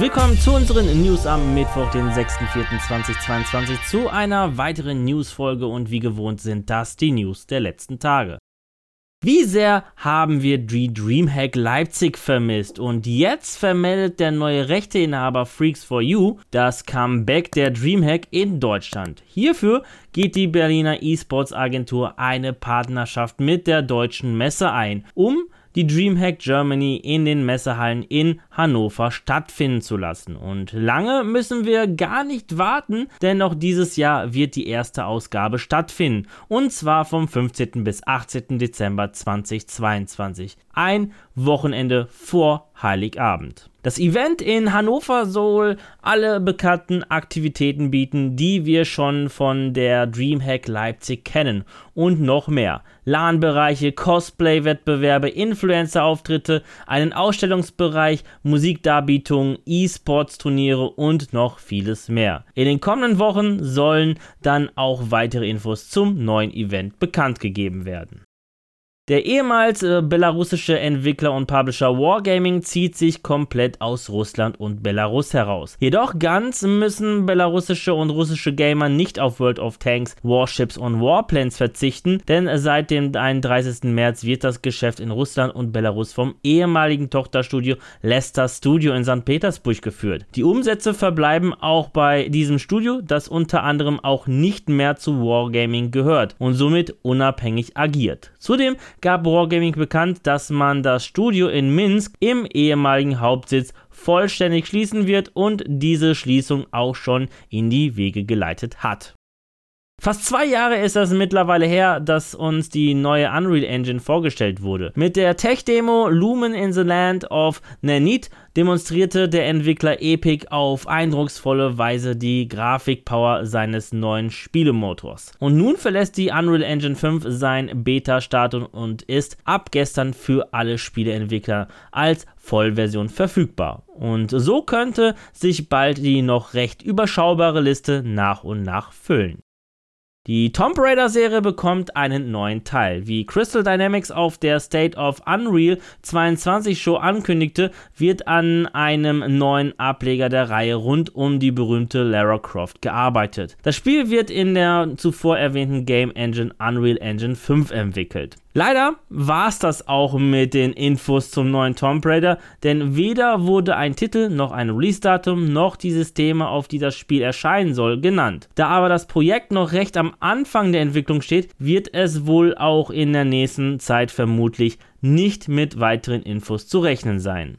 willkommen zu unseren News am Mittwoch, den 6.4.2022, zu einer weiteren News-Folge und wie gewohnt sind das die News der letzten Tage. Wie sehr haben wir die Dreamhack Leipzig vermisst und jetzt vermeldet der neue Rechteinhaber Freaks for You das Comeback der Dreamhack in Deutschland. Hierfür geht die Berliner E-Sports Agentur eine Partnerschaft mit der deutschen Messe ein, um die Dreamhack Germany in den Messehallen in Hannover stattfinden zu lassen. Und lange müssen wir gar nicht warten, denn noch dieses Jahr wird die erste Ausgabe stattfinden. Und zwar vom 15. bis 18. Dezember 2022. Ein Wochenende vor Heiligabend. Das Event in Hannover soll alle bekannten Aktivitäten bieten, die wir schon von der Dreamhack Leipzig kennen und noch mehr. LAN-Bereiche, Cosplay-Wettbewerbe, Influencer-Auftritte, einen Ausstellungsbereich, Musikdarbietungen, E-Sports-Turniere und noch vieles mehr. In den kommenden Wochen sollen dann auch weitere Infos zum neuen Event bekannt gegeben werden. Der ehemals äh, belarussische Entwickler und Publisher Wargaming zieht sich komplett aus Russland und Belarus heraus. Jedoch ganz müssen belarussische und russische Gamer nicht auf World of Tanks, Warships und Warplanes verzichten, denn seit dem 31. März wird das Geschäft in Russland und Belarus vom ehemaligen Tochterstudio Leicester Studio in St. Petersburg geführt. Die Umsätze verbleiben auch bei diesem Studio, das unter anderem auch nicht mehr zu Wargaming gehört und somit unabhängig agiert. Zudem gab Wargaming bekannt, dass man das Studio in Minsk im ehemaligen Hauptsitz vollständig schließen wird und diese Schließung auch schon in die Wege geleitet hat. Fast zwei Jahre ist es mittlerweile her, dass uns die neue Unreal Engine vorgestellt wurde. Mit der Tech-Demo Lumen in the Land of Nanit demonstrierte der Entwickler Epic auf eindrucksvolle Weise die Grafikpower seines neuen Spielemotors. Und nun verlässt die Unreal Engine 5 sein Beta-Status und ist ab gestern für alle Spieleentwickler als Vollversion verfügbar. Und so könnte sich bald die noch recht überschaubare Liste nach und nach füllen. Die Tomb Raider Serie bekommt einen neuen Teil. Wie Crystal Dynamics auf der State of Unreal 22 Show ankündigte, wird an einem neuen Ableger der Reihe rund um die berühmte Lara Croft gearbeitet. Das Spiel wird in der zuvor erwähnten Game Engine Unreal Engine 5 entwickelt. Leider war es das auch mit den Infos zum neuen Tomb Raider, denn weder wurde ein Titel noch ein Release-Datum noch die Systeme, auf die das Spiel erscheinen soll, genannt. Da aber das Projekt noch recht am Anfang der Entwicklung steht, wird es wohl auch in der nächsten Zeit vermutlich nicht mit weiteren Infos zu rechnen sein.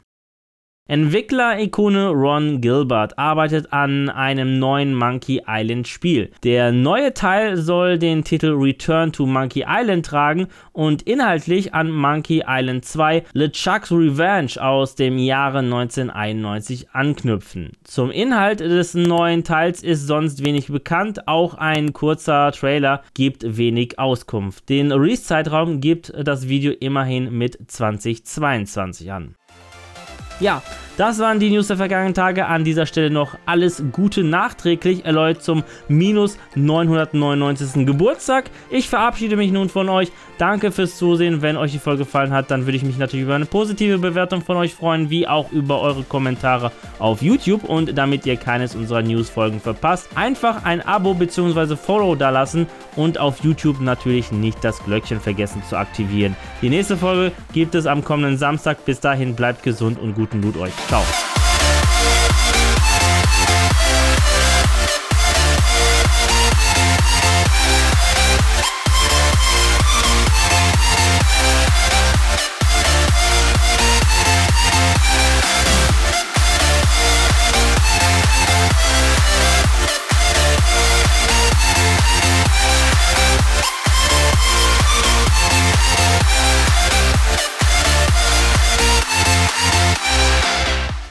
Entwickler-Ikone Ron Gilbert arbeitet an einem neuen Monkey Island Spiel. Der neue Teil soll den Titel Return to Monkey Island tragen und inhaltlich an Monkey Island 2 LeChuck's Revenge aus dem Jahre 1991 anknüpfen. Zum Inhalt des neuen Teils ist sonst wenig bekannt, auch ein kurzer Trailer gibt wenig Auskunft. Den Release-Zeitraum gibt das Video immerhin mit 2022 an. Yeah. Das waren die News der vergangenen Tage. An dieser Stelle noch alles Gute nachträglich, erläutert zum minus 999. Geburtstag. Ich verabschiede mich nun von euch. Danke fürs Zusehen. Wenn euch die Folge gefallen hat, dann würde ich mich natürlich über eine positive Bewertung von euch freuen, wie auch über eure Kommentare auf YouTube. Und damit ihr keines unserer News-Folgen verpasst, einfach ein Abo bzw. Follow da lassen und auf YouTube natürlich nicht das Glöckchen vergessen zu aktivieren. Die nächste Folge gibt es am kommenden Samstag. Bis dahin bleibt gesund und guten Loot euch. Tchau.